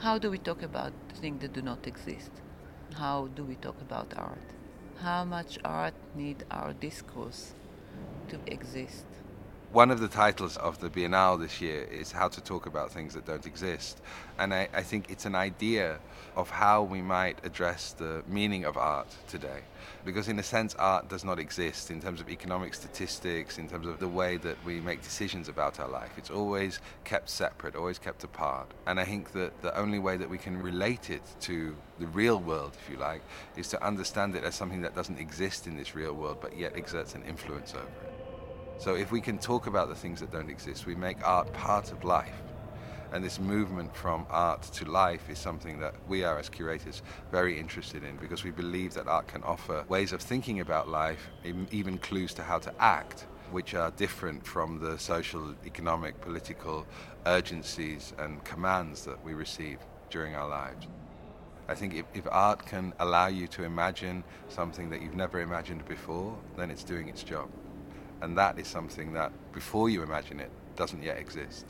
How do we talk about things that do not exist? How do we talk about art? How much art need our discourse to exist? One of the titles of the Biennale this year is How to Talk About Things That Don't Exist. And I, I, think it's an idea of how we might address the meaning of art today. Because, in a sense, art does not exist in terms of economic statistics, in terms of the way that we make decisions about our life. It's always kept separate, always kept apart. And I think that the only way that we can relate it to the real world, if you like, is to understand it as something that doesn't exist in this real world but yet exerts an influence over it. So if we can talk about the things that don't exist, we make art part of life. And this movement from art to life is something that we are, as curators, very interested in because we believe that art can offer ways of thinking about life, even clues to how to act, which are different from the social, economic, political urgencies and commands that we receive during our lives. I think if, if art can allow you to imagine something that you've never imagined before, then it's doing its job. And that is something that, before you imagine it, doesn't yet exist.